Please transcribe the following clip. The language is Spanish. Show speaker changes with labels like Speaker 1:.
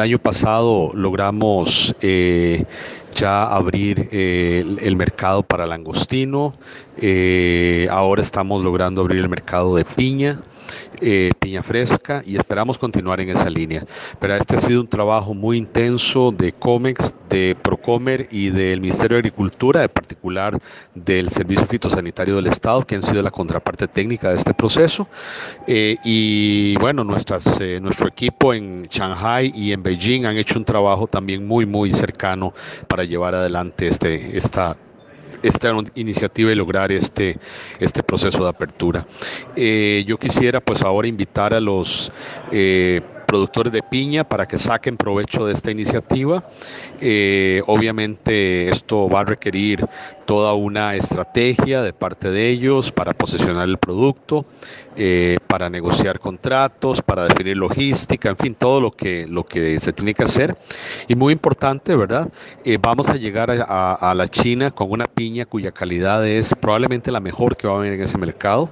Speaker 1: El año pasado logramos eh, ya abrir eh, el, mercado para langostino, eh, ahora estamos logrando abrir el mercado de piña, piña fresca y esperamos continuar en esa línea. Pero este ha sido un trabajo muy intenso de COMEX, de Procomer y del Ministerio de Agricultura, de particular del Servicio Fitosanitario del Estado, que han sido la contraparte técnica de este proceso. y bueno, nuestras, nuestro equipo en Shanghai y en Beijing han hecho un trabajo también muy, muy cercano para llevar adelante este, esta esta iniciativa y lograr este, este proceso de apertura. Eh, yo quisiera pues ahora invitar a los eh, productores de piña para que saquen provecho de esta iniciativa. Eh, obviamente esto va a requerir toda una estrategia de parte de ellos para posicionar el producto, eh, para negociar contratos, para definir logística, en fin, todo lo que, lo que se tiene que hacer. Y muy importante, ¿verdad? Eh, vamos a llegar a, a la China con una piña cuya calidad es probablemente la mejor que va a haber en ese mercado.